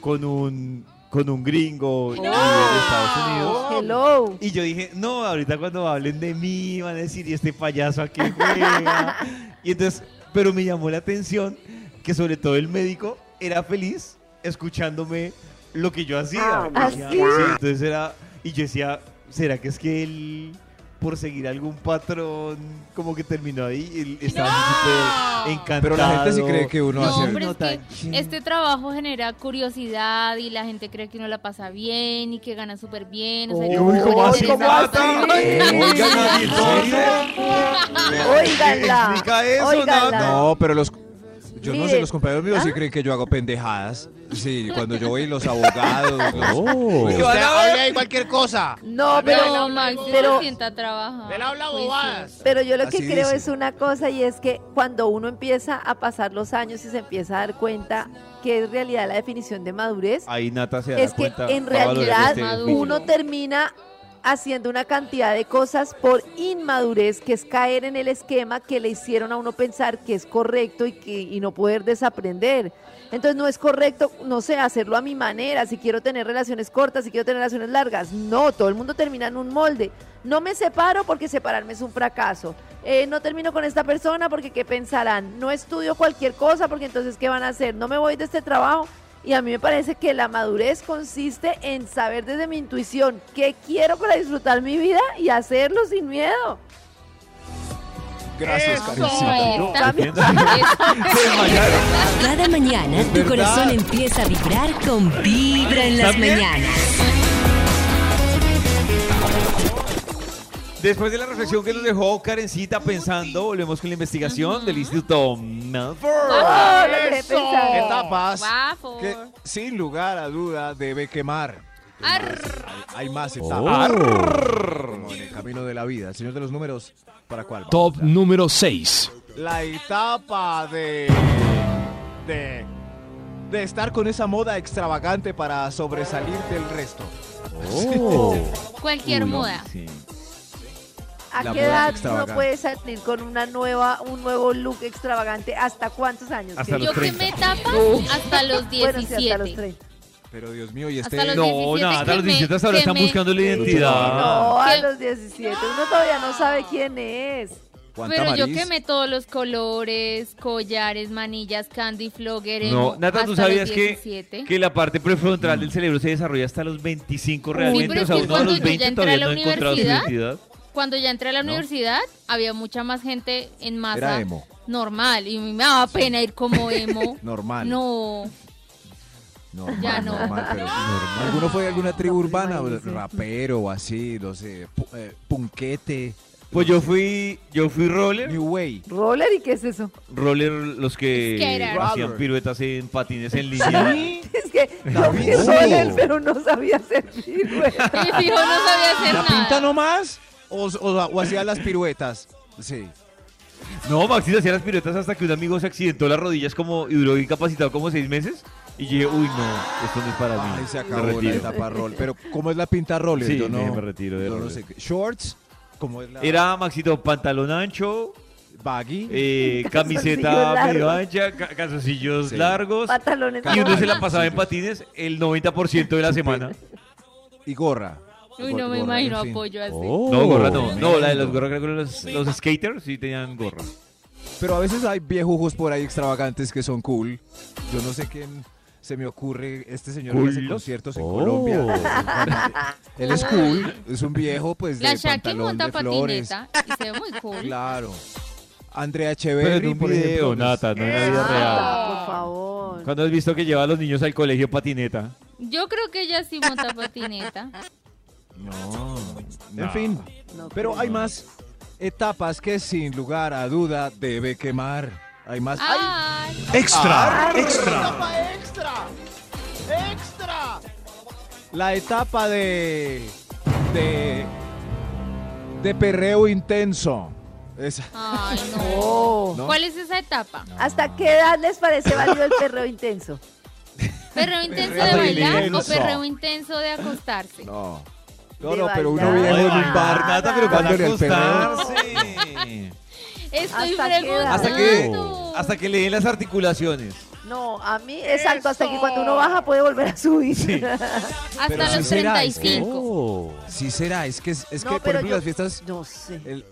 con un con un gringo y de Estados Unidos. Hello. Y yo dije, no, ahorita cuando hablen de mí van a decir, ¿y este payaso a qué juega? [laughs] y entonces, pero me llamó la atención que sobre todo el médico era feliz escuchándome lo que yo hacía. ¿Ah, sí? entonces era, y yo decía, ¿será que es que él, por seguir algún patrón, como que terminó ahí? Él estaba súper encantado. Pero la gente sí cree que uno No, hace. pero no es tan que este trabajo genera curiosidad y la gente cree que uno la pasa bien y que gana súper bien. O sea, Uy, que ¿cómo así, cómo da- así? Oiga, nadie, ¿en serio? [laughs] Óiganla. Explica eso, Óiganla. Nata. No, pero los. Yo no sé, los compañeros míos sí ¿ah? creen que yo hago pendejadas. Sí, cuando yo voy los abogados. Oh. Hable ahí cualquier cosa. No, Pero pero, Max pero- sienta. Él habla bobadas. pero yo lo que Así creo dice. es una cosa y es que cuando uno empieza a pasar los años y se empieza a dar cuenta que es realidad la definición de madurez, Ahí Nata se dará es que cuenta. en realidad este uno termina haciendo una cantidad de cosas por inmadurez, que es caer en el esquema que le hicieron a uno pensar que es correcto y, que, no poder desaprender. Entonces no es correcto, no sé, hacerlo a mi manera, si quiero tener relaciones cortas, si quiero tener relaciones largas. No, todo el mundo termina en un molde. No me separo porque separarme es un fracaso. Eh, no termino con esta persona porque qué pensarán. No estudio cualquier cosa porque entonces qué van a hacer. No me voy de este trabajo y a mí me parece que la madurez consiste en saber desde mi intuición qué quiero para disfrutar mi vida y hacerlo sin miedo. Gracias. Karencita. [laughs] Eso. Cada mañana tu corazón empieza a vibrar con Vibra en las ¿También? mañanas. Después de la reflexión que nos dejó Karencita pensando, volvemos con la investigación del Instituto Melford. Oh, lo dejé Eso. Etapas que sin lugar a duda debe quemar. Arr. Hay, más Oh. etapas. Como en el camino de la vida. El señor de los números, ¿para cuál? vamos? Top número 6. La etapa de, de. de estar con esa moda extravagante para sobresalir del resto. Oh. Cualquier moda. ¿A La qué edad uno puede salir con una nueva, un nuevo look extravagante? ¿Hasta cuántos años? Hasta los Yo que 30. me tapas hasta los [laughs] Bueno, sí, hasta los 17. 30. Pero Dios mío, y este. No, 17 nada, a los me- 17 hasta ahora están me- buscando la identidad. No, a los 17. Uno todavía no sabe quién es. ¿Cuánta Pero yo Maris? quemé todos los colores, collares, manillas, candy flogger. No, Nata, ¿tú sabías que, 17? que la parte prefrontal del cerebro se desarrolla hasta los 25 realmente? pero o es sea, que uno a los yo ya 20 entré a todavía la no ha encontrado su identidad. Cuando ya entré a la ¿No? universidad, había mucha más gente en masa Era emo. normal. Y a mí me daba pena ir como [laughs] emo. Normal. No, Normal, Ya no. normal, pero [laughs] ¿Alguno fue de alguna tribu urbana? Rapero o así, no sé, eh, punquete, Pues yo fui, yo fui roller. New Way. ¿Roller y qué es eso? Roller, los que Skater. hacían Roller. piruetas en patines en línea. Es que yo fui roller, pero no sabía hacer piruetas. mi fijo no sabía hacer ¿La nada. pinta nomás? ¿O, o, o hacía las piruetas? Sí. No, Maxito hacía las piruetas hasta que un amigo se accidentó las rodillas como y duró incapacitado como seis meses. Y dije, uy, no, esto no es para mí. Ahí se Me acabó la etapa roll. Pero, ¿cómo es la pinta roller? Sí, yo no, me- me retiro de yo no sé. ¿Shorts? ¿Cómo es la...? Era, Maxito, pantalón ancho, baggy. eh, [laughs] camiseta medio largos. ancha, ca- calzoncillos Sí. largos. Pantalones Y uno se la largos. pasaba en patines el 90% de la semana. y gorra. Uy, no me Gorra, imagino en fin. apoyo así. Oh. No, gorra no. No, la de los gorras, creo que los, los skaters sí tenían gorra. Pero a veces hay viejujos por ahí extravagantes que son cool. Yo no sé quién se me ocurre. Este señor que hace Cool. conciertos en Oh. Colombia. [laughs] Él es cool. Es un viejo, pues, La de Shaki pantalón monta de flores. patineta y se ve muy cool. Claro. Andrea Pero Echeverry, en un por video, ejemplo. Nata, no en la vida real. por favor. ¿Cuándo has visto que lleva a los niños al colegio patineta? Yo creo que ella sí monta patineta. No. En fin. No Pero hay más etapas que sin lugar a duda debe quemar. Hay más. Ah. Ay, Extra, extra. ¡Etapa extra! ¡Extra! La etapa de. de. de perreo intenso. Esa. ay, no. [laughs] Oh. ¿No? ¿Cuál es esa etapa? ¿Hasta qué edad les parece válido el perreo intenso? ¿Perreo intenso [laughs] Perreo de bailar o perreo intenso de acostarse? No. No, no, pero uno viejo en un bar. Nata, pero para dándole al perreo. Estoy ¿Hasta que, hasta que le den las articulaciones. No, a mí, exacto, hasta que cuando uno baja puede volver a subir. [laughs] Hasta Pero los sí será, es que- 35. Oh. Sí será, es que, es, es No, que por pero ejemplo yo- las fiestas, No sé. el-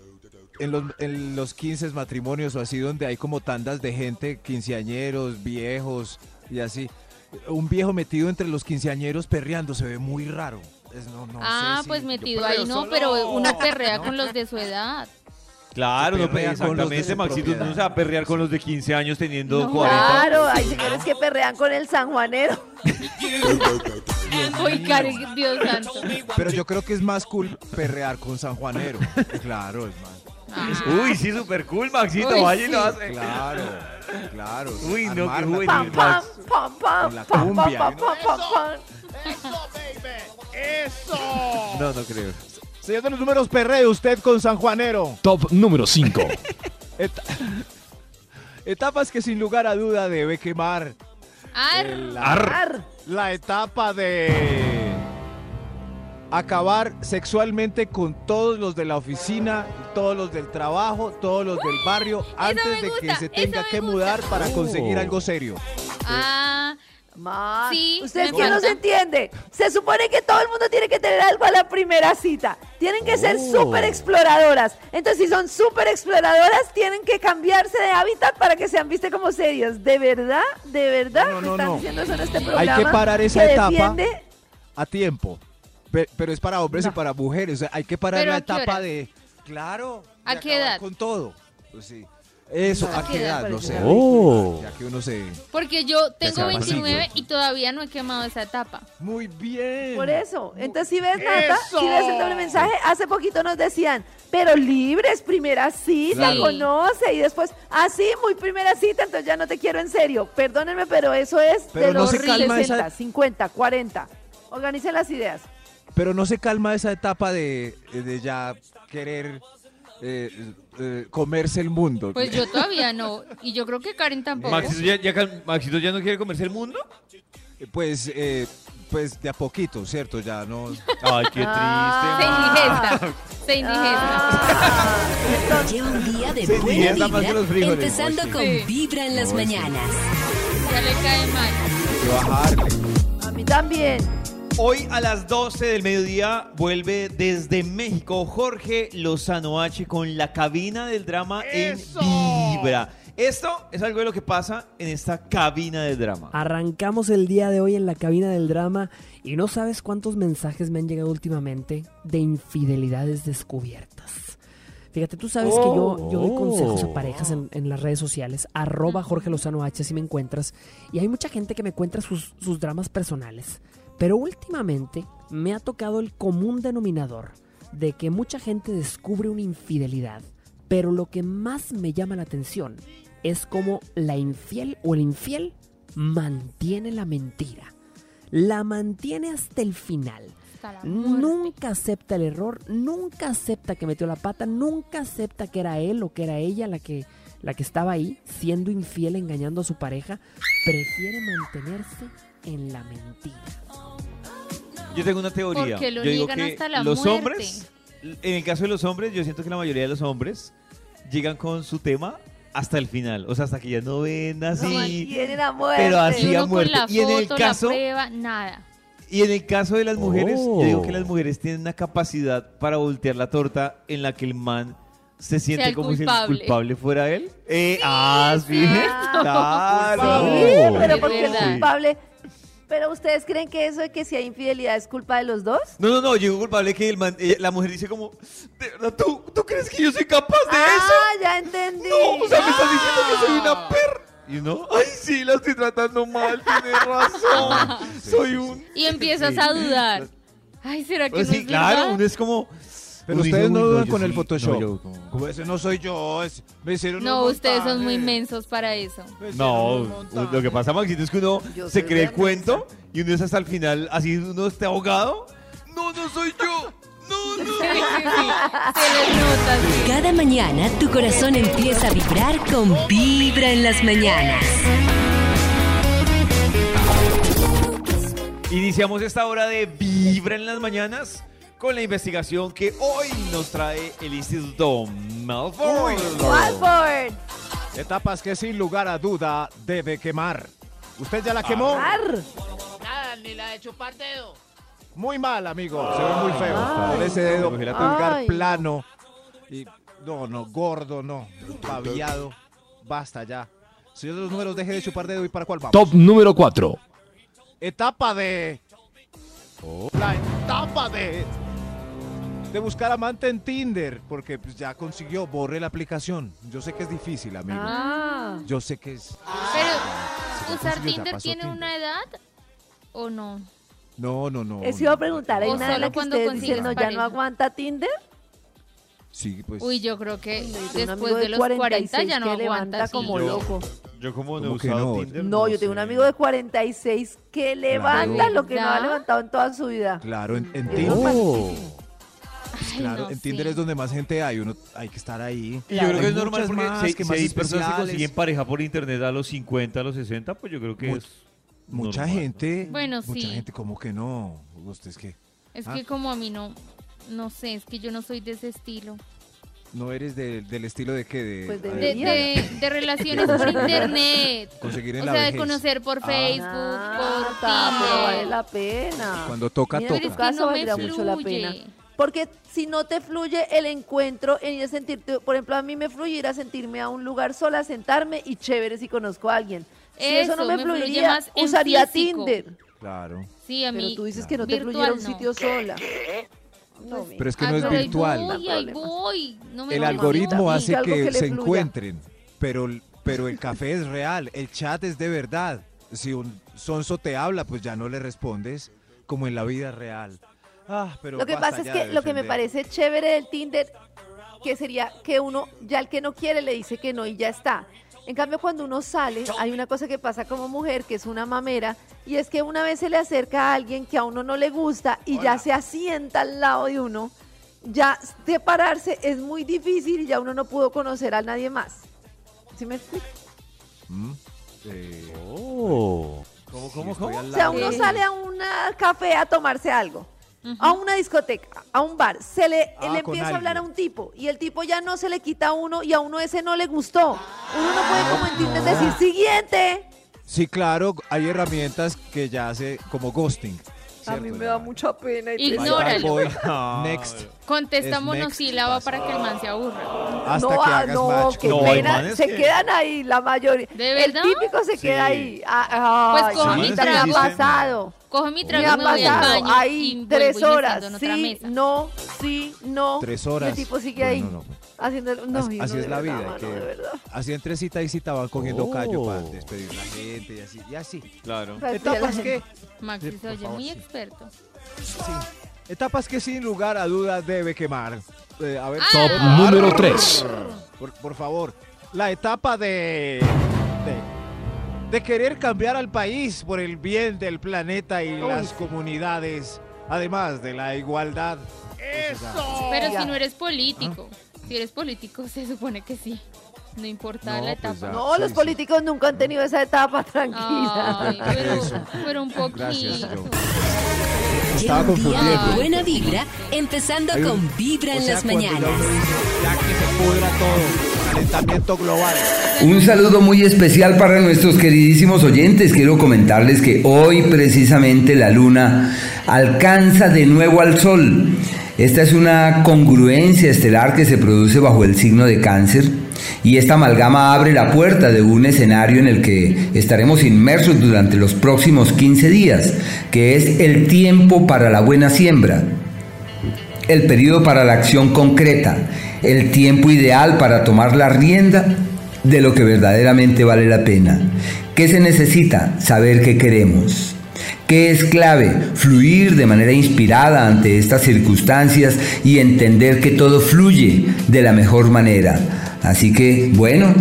en, los, en los 15 matrimonios o así, donde hay como tandas de gente, quinceañeros, viejos y así, un viejo metido entre los quinceañeros perreando se ve muy raro. Es- no- no Ah, sé pues metido ahí no, solo. pero uno [laughs] perrea ¿no? con los de su edad. Claro, no, perrea con los de exactamente, su Maxito. No se va a perrear con los de 15 años teniendo No. 40. Claro, hay señores que perrean con el sanjuanero. Uy, Karen, Dios santo. Pero yo creo que es más cool perrear con San Juanero. claro, es más. Uy, sí, super cool, Maxito. Uy, vaya y sí. lo hace. Claro, claro. Uy, no, qué juvenil, Pam, pam, Max. pam, pam, Con la pam, pam, cumbia, pam, ¿no? pam, pam, pam. ¡Eso, baby! ¡Eso! No, no creo. Señor de los números, perree usted con San Juanero. Top número 5. Eta- Etapas que sin lugar a duda debe quemar. Ar, El- Ar. la etapa de acabar sexualmente con todos los de la oficina, todos los del trabajo, todos los del barrio, antes de que se tenga que gusta. mudar para conseguir Oh. algo serio. ah, Max, Sí, ¿Ustedes qué no se entiende? Se supone que todo el mundo tiene que tener algo a la primera cita. Tienen que ser Oh. súper exploradoras. Entonces, si son súper exploradoras, tienen que cambiarse de hábitat para que sean viste como serias. ¿De verdad? ¿De verdad? No, no, ¿Me no, están no. diciendo eso en este Hay programa? que parar esa que etapa. defiende- a tiempo. Pe- Pero es para hombres y para mujeres. O sea, hay que parar ¿Pero la etapa de. Claro. ¿A de qué edad? Con todo. Pues sí. Eso, ¿a qué ¿a qué edad? No sé. Oh. Ya que uno se. porque yo tengo sea 29 pasivo. y todavía no he quemado esa etapa. Muy bien. Por eso. Entonces, si ves, Nata, ¡Eso! si ves el doble mensaje, hace poquito nos decían, pero libres, primera cita, Claro. conoce, y después, así, muy primera cita, entonces ya no te quiero en serio. Perdónenme, pero eso es Pero de no los se calma 60, esa- 50, 40. Organicen las ideas. Pero no se calma esa etapa de, de ya querer eh, eh, comerse el mundo. Pues yo todavía no. Y yo creo que Karen tampoco. Maxito ya, ya cal- Maxito ya no quiere comerse el mundo. Pues, eh, pues de a poquito, ¿cierto? Ya no. Ay, qué Ah. Se triste. indigesta. Se indigesta. Ah, Lleva un día de Se buena divierta más que los vibra, frijoles. empezando con Sí. Vibra en las No, mañanas. Ya le cae mal. Hay que bajarle. a mí también. Hoy a las 12 del mediodía vuelve desde México Jorge Lozano H con la cabina del drama ¡Eso! en Vibra. Esto es algo de lo que pasa en esta cabina del drama. Arrancamos el día de hoy en la cabina del drama y no sabes cuántos mensajes me han llegado últimamente de infidelidades descubiertas. Fíjate, tú sabes que yo, yo doy consejos a parejas en, en las redes sociales, arroba Jorge Lozano H si me encuentras, y hay mucha gente que me cuenta sus, sus dramas personales. Pero últimamente me ha tocado el común denominador de que mucha gente descubre una infidelidad, pero lo que más me llama la atención es cómo la infiel o el infiel mantiene la mentira. La mantiene hasta el final. Hasta. Nunca acepta el error, nunca acepta que metió la pata, nunca acepta que era él o que era ella la que, la que estaba ahí, siendo infiel, engañando a su pareja. Prefiere mantenerse en la mentira. Yo tengo una teoría. Porque lo yo digo niegan que hasta la los muerte. hombres, en el caso de los hombres, yo siento que la mayoría de los hombres llegan con su tema hasta el final, o sea, hasta que ya no ven así. a muerte. pero así a muerte. con la Y en el foto, caso- la prueba, nada. Y en el caso de las mujeres, yo digo Oh. que las mujeres tienen una capacidad para voltear la torta en la que el man se siente el como si el culpable. culpable fuera él. Eh, ah, sí. Claro. Sí, Oh. pero porque es verdad. culpable. Pero ustedes creen que eso de que si hay infidelidad es culpa de los dos? No, no, no, yo digo culpable que el man, ella- la mujer dice como, ¿de verdad tú, tú crees que yo soy capaz de ah, eso? ya entendí. No, o sea, me estás diciendo que soy una perra. Y uno, ay, sí, la estoy tratando mal, tienes razón. [laughs] soy un... Y empiezas Sí. a dudar. Ay, ¿será que Pues no sí, es claro, verdad? uno es como... Pero uno dice, ustedes no "Uy, dudan yo con el sí". Photoshop. No, yo como- Como ese no soy yo, es, me hicieron No, ustedes son muy montaje. mensos para eso. Me hicieron No, lo que pasa, Maxito, es que uno Yo se soy cree el cuento y uno es hasta el final, así uno esté ahogado. No, no soy yo. No, no. [laughs] Sí, sí, sí. Se les nota, sí. Cada mañana tu corazón empieza a vibrar con Vibra en las mañanas. Iniciamos esta hora de Vibra en las mañanas con la investigación que hoy nos trae el Instituto Malfoy. Walford. Etapas que sin lugar a duda debe quemar. ¿Usted ya la quemó? Ar. Nada, ni la de chupar dedo. Muy mal, amigo. Se ve muy feo. Ay. Con ese dedo Ay. plano. Y no, no, gordo, no. Paviado. Basta ya. Señor de los números, deje de chupar dedo y para cuál vamos. Top número 4. Etapa de. La etapa de. De buscar amante en Tinder. Porque pues, ya consiguió, borre la aplicación. Yo sé que es difícil, amigo. Ah. Yo sé que es. Pero, ¿usar Tinder tiene Tinder. una edad o no? No, no, no. Eso no. iba a preguntar, ¿hay una en solo la que ustedes no, ya no aguanta Tinder? Sí, pues. Uy, yo creo que después amigo de los 40 ya no que levanta aguanta. sí. como Yo- loco. Yo como no he ¿Cómo que usado no? Tinder. No, yo tengo un sé. amigo de 46 que levanta lo que no ha levantado en toda su vida. Claro, en, en Tinder. normalísimo. Ay, Claro, no en Tinder es donde más gente hay, uno hay que estar ahí. Y yo creo que Hay es normal porque más si, que si más hay personas que consiguen pareja por internet a los 50, a los 60, pues yo creo que es Mucha normal, ¿no? gente. Bueno, Mucha sí. gente, como que no. ¿Ustedes qué? Es Ah. que como a mí no, no sé, es que yo no soy de ese estilo. ¿No eres de- del estilo de qué? De, Pues De, de, de relaciones por [laughs] internet. conseguir en O la sea, de vejez. conocer por Ah. Facebook, Nata, por pero vale Tinder. la pena. Cuando toca, Mira, tu es toca. que caso no me valdrá mucho la pena. Porque si no te fluye el encuentro en ir a sentirte, por ejemplo, a mí me fluye ir a sentirme a un lugar sola, sentarme y chévere si conozco a alguien. Si eso, no me, fluiría, más usaría físico. Tinder. Claro. Sí, a Pero mí. tú dices que no te virtual fluye a un no. sitio sola. No, mi- Pero es que Ah, no es pero virtual. voy, No voy. No me El algoritmo hace que, se fluya. encuentren, pero, pero el café es real, el chat es de verdad. Si un sonso te habla, pues ya no le respondes, como en la vida real. Ah, pero Lo que pasa es que de lo que me parece chévere del Tinder, que sería que uno, ya el que no quiere le dice que no y ya está. En cambio, cuando uno sale, hay una cosa que pasa como mujer, que es una mamera, y es que una vez se le acerca a alguien que a uno no le gusta y ya se asienta al lado de uno, ya separarse es muy difícil y ya uno no pudo conocer a nadie más. ¿Sí me explico? Mm, eh, Oh. ¿Cómo, cómo, cómo? O sea, uno sale a un café a tomarse algo, a una discoteca, a un bar, se le, Ah, le empieza a hablar a un tipo y el tipo ya no se le quita a uno y a uno ese no le gustó. Uno no puede como en Tinder decir siguiente. Sí, claro, hay herramientas que ya hace como ghosting. A mí me da mucha pena. y Ignóralo. [laughs] Next. Contesta Es monosílaba para que el man se aburra. Hasta no, que ah, hagas no, match. hay pena. manes Se que- quedan ahí la mayoría. ¿De El verdad? típico se Sí. queda ahí. Ah, Pues ay, coge mi mamita, me trago. ha pasado. Coge mi trago me pasado baño ahí tres horas. Sí, no, sí, no. Tres Y horas. el tipo sigue Bueno, ahí. no, no. Haciendo no, Así, así es la verdad, vida. mano, que de así entre cita y cita van cogiendo Oh. callo para despedir a la gente y así. Y así. Claro. Para Etapas que, Maxi se oye muy experto. sí, etapas que sin lugar a dudas debe quemar. Eh, a ver, Top Ah. número 3. por, por favor, la etapa de, de de querer cambiar al país por el bien del planeta y las comunidades, además de la igualdad. ¡Eso! Pero si no eres político, si eres político [laughs] se supone que sí. No importa No, la pues etapa. ya. No, Sí, los sí. políticos nunca han tenido esa etapa tranquila. Ay, pero, pero un poquito. Gracias, Estaba un día de confundiendo. buena vibra, empezando un- con Vibra O en sea, las mañanas. Ya que se pudra todo, calentamiento global. Un saludo muy especial para nuestros queridísimos oyentes. Quiero comentarles que hoy precisamente la luna alcanza de nuevo al sol. Esta es una congruencia estelar que se produce bajo el signo de cáncer y esta amalgama abre la puerta de un escenario en el que estaremos inmersos durante los próximos 15 días, que es el tiempo para la buena siembra el periodo para la acción concreta, el tiempo ideal para tomar la rienda de lo que verdaderamente vale la pena. ¿Qué se necesita? Saber qué queremos. ¿Qué es clave? Fluir de manera inspirada ante estas circunstancias y entender que todo fluye de la mejor manera. Así que, bueno,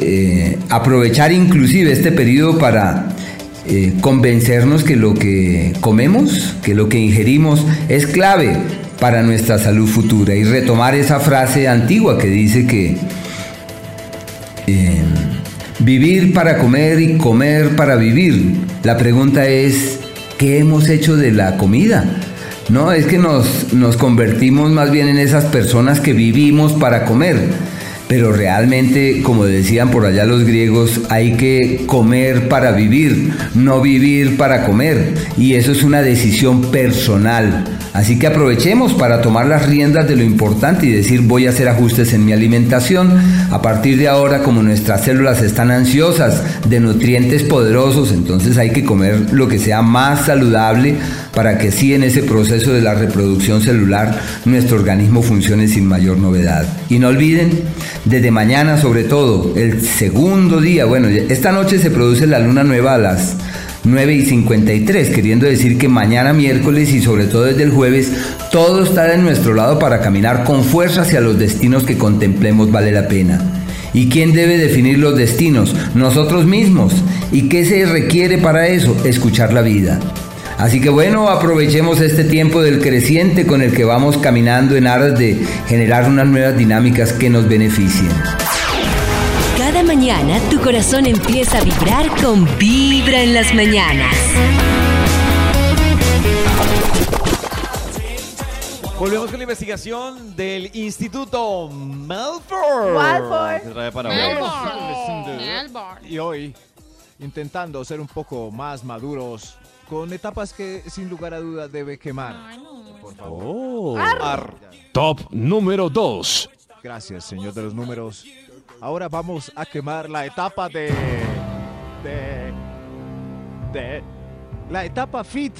eh, aprovechar inclusive este periodo para eh, convencernos que lo que comemos, que lo que ingerimos es clave para nuestra salud futura y retomar esa frase antigua que dice que eh, vivir para comer y comer para vivir. La pregunta es, ¿qué hemos hecho de la comida? No, es que nos, nos convertimos más bien en esas personas que vivimos para comer. Pero realmente, como decían por allá los griegos, hay que comer para vivir, no vivir para comer. Y eso es una decisión personal. Así que aprovechemos para tomar las riendas de lo importante y decir voy a hacer ajustes en mi alimentación. A partir de ahora, como nuestras células están ansiosas de nutrientes poderosos, entonces hay que comer lo que sea más saludable para que sí en ese proceso de la reproducción celular nuestro organismo funcione sin mayor novedad. Y no olviden, desde mañana sobre todo, el segundo día, bueno, esta noche se produce la luna nueva a las 9 y 53, queriendo decir que mañana miércoles y sobre todo desde el jueves, todo está de nuestro lado para caminar con fuerza hacia los destinos que contemplemos vale la pena. ¿Y quién debe definir los destinos? Nosotros mismos. ¿Y qué se requiere para eso? Escuchar la vida. Así que bueno, aprovechemos este tiempo del creciente con el que vamos caminando en aras de generar unas nuevas dinámicas que nos beneficien. Cada mañana tu corazón empieza a vibrar con Vibra en las mañanas. Volvemos con la investigación del Instituto Melford. Walford. Melbourne. Melbourne. Y hoy, intentando ser un poco más maduros, con etapas que sin lugar a duda debe quemar. Ay, no. Por favor. Oh. Ar. Top número 2. Gracias, señor de los números. Ahora vamos a quemar la etapa de. de. de. la etapa fit.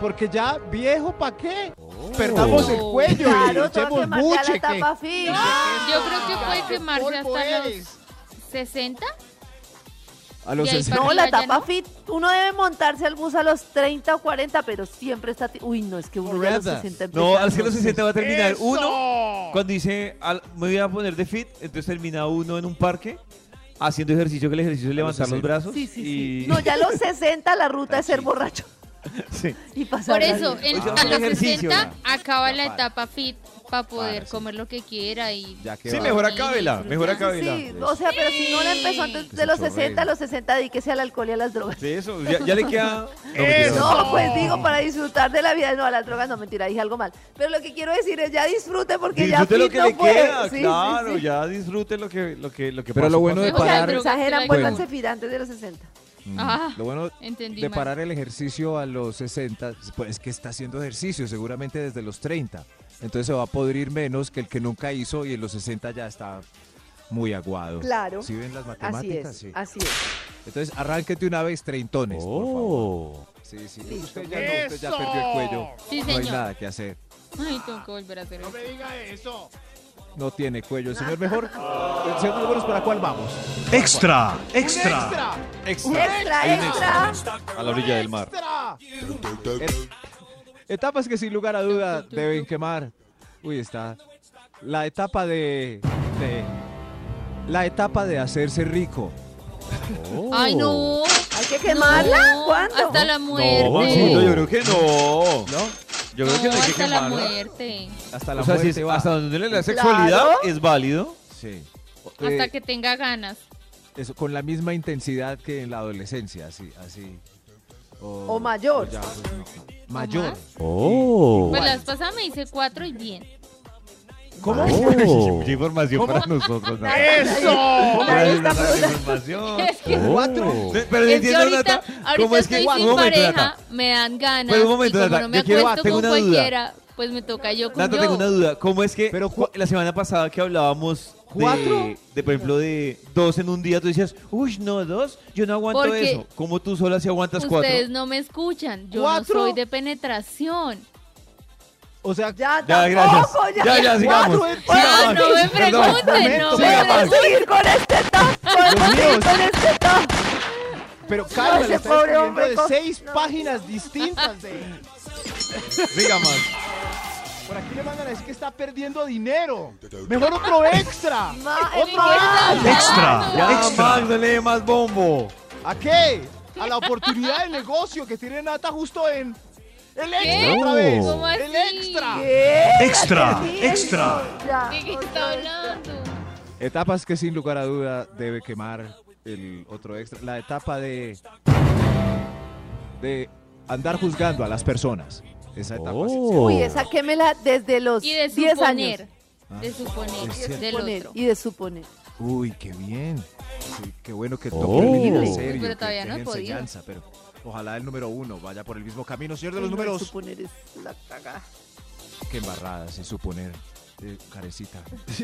Porque ya, viejo, ¿pa' qué? Perdamos el cuello y Claro, que echemos tapa fit. Yo creo que puede quemarse hasta los eres. 60. A los Y ahí 60. No, la tapa no. fit, uno debe montarse al bus a los 30 o 40, pero siempre está... Uy, no, es que uno ya a los Forever. 60 No, al que los 60 va a terminar ¡Eso! uno. Cuando dice, al- me voy a poner de fit, entonces termina uno en un parque haciendo ejercicio, que el ejercicio es levantar los 60. brazos. Sí, sí, y... sí. No, ya a los 60 la ruta es ser borracho [laughs] Sí. y pasar Por eso, en- Oye, a los ejercicio, 60 ya. acaba la para. etapa fit para poder Para, sí. comer lo que quiera y Ya que Sí, va. mejor acábela, mejor acábela. sí, o sea, pero si no la empezó antes de los chorrea. 60, a los 60 dedíquese al alcohol y a las drogas. Sí, eso, ya, ya le queda... [laughs] No, mentira. No, pues digo, para disfrutar de la vida, no, a las drogas no, mentira, dije algo mal. Pero lo que quiero decir es ya disfrute porque ya Disfrute lo que no le puede. queda, claro, sí. ya disfrute lo que, lo que, lo que Pero pasó, lo bueno de pasó. O sea, el parar- mensaje era Bueno. antes de los 60. Mm, Ah, lo bueno entendí de mal. parar el ejercicio a los 60, pues es que está haciendo ejercicio seguramente desde los 30. Entonces se va a podrir menos que el que nunca hizo y en los 60 ya está muy aguado. Claro. ¿Sí ven las Así matemáticas? es, Sí. así es. Entonces arránquete una vez treintones, por favor. Oh. Sí, sí. Listo. Usted ya no, usted ya perdió el cuello. Sí, no hay nada que hacer. Ay, tengo que volver a hacer No me diga eso. No tiene cuello. El señor mejor. El señor números para cuál vamos. Extra, ¡Un extra. extra! Extra, extra. A la orilla del mar. ¡Extra! Etapas que sin lugar a duda deben quemar. Uy, está. La etapa de. de la etapa de hacerse rico. Ay, no. Hay que quemarla. No, ¿Cuándo? Hasta la muerte. No, yo creo que no. ¿No? Yo creo que no hay que hasta la quemarla. muerte. Hasta la O sea, si muerte es- va. hasta donde le la Claro. sexualidad es válido. Sí. Hasta Eh, que tenga ganas. eso, con la misma intensidad que en la adolescencia, así. así. O mayor. ya, pues, no. Mayor. Oh. Pues la vez pasada me hice cuatro y bien. ¿Cómo? Oh. [laughs] Mucha información para nosotros. Nata. ¡Eso! Preguntando. información. [laughs] Es que, Oh. Pero es que entiendo, ahorita, Nata, ahorita ¿cómo es que estoy un sin momento, pareja, Nata? me dan ganas. Pero un momento, y como Nata, no me quiero- acuesto tengo con una duda. cualquiera, pues me toca yo con Nata, yo. tengo una duda. ¿Cómo es que Pero la semana pasada que hablábamos ¿Cuatro? de, de, por ejemplo, de dos en un día, tú decías, uy, no, dos, yo no aguanto Porque eso. ¿Cómo tú sola si aguantas cuatro? Ustedes no me escuchan. Yo ¿Cuatro? no soy de penetración. O sea, Ya, Ya, gracias. ya. Ya, ya, sigamos. Cuatro, Ah, Sigamos. no me Perdón. pregunten, no me. Podemos seguir con este top. Podemos seguir míos. con este top. pero calma, ese le está escribiendo de con- seis páginas distintas de... Siga más. Por aquí le mandan a decir que está perdiendo dinero. Mejor otro extra. [laughs] Otro extra. Extra, Ya, extra. Max, dale más bombo. ¿A qué? A la oportunidad de negocio que tiene Nata justo en el extra ¿Qué? otra vez. ¿Cómo así? El extra. ¿Qué? Extra, extra. Ya, ¿De qué está hablando? Etapas que sin lugar a duda debe quemar el otro extra. La etapa de de andar juzgando a las personas. Esa etapa. sí. Oh. Uy, esa quémela desde los Y de 10 suponer. años. De suponer. Es Y de Del suponer. otro. Y de suponer. Uy, qué bien. Sí, qué bueno que Oh. toque en serio. pero que todavía no podido. enseñanza, pero ojalá el número uno vaya por el mismo camino. Señor de los no, números. suponer es la cagada. Qué embarradas, es suponer. Eh, carecita. [laughs]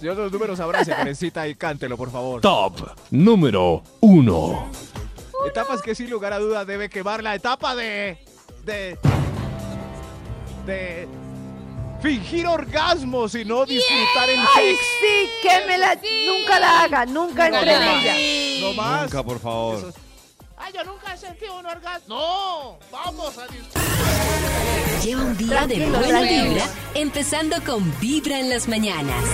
Señor de los números, abrace, carecita y cántelo, por favor. Top número 1. Etapas que sin lugar a duda debe quemar la etapa de. De. de. fingir orgasmos y no disfrutar el Ay, sexo. sí, quémela. Sí. Nunca la haga. Nunca Nunca entre en la ella. No más. Nunca, por favor. Eso- Ay, yo nunca he sentido un orgasmo. No, vamos a disfrutar. Lleva un día de Tranquilo, buena tranquilo. vibra, empezando con Vibra en las mañanas.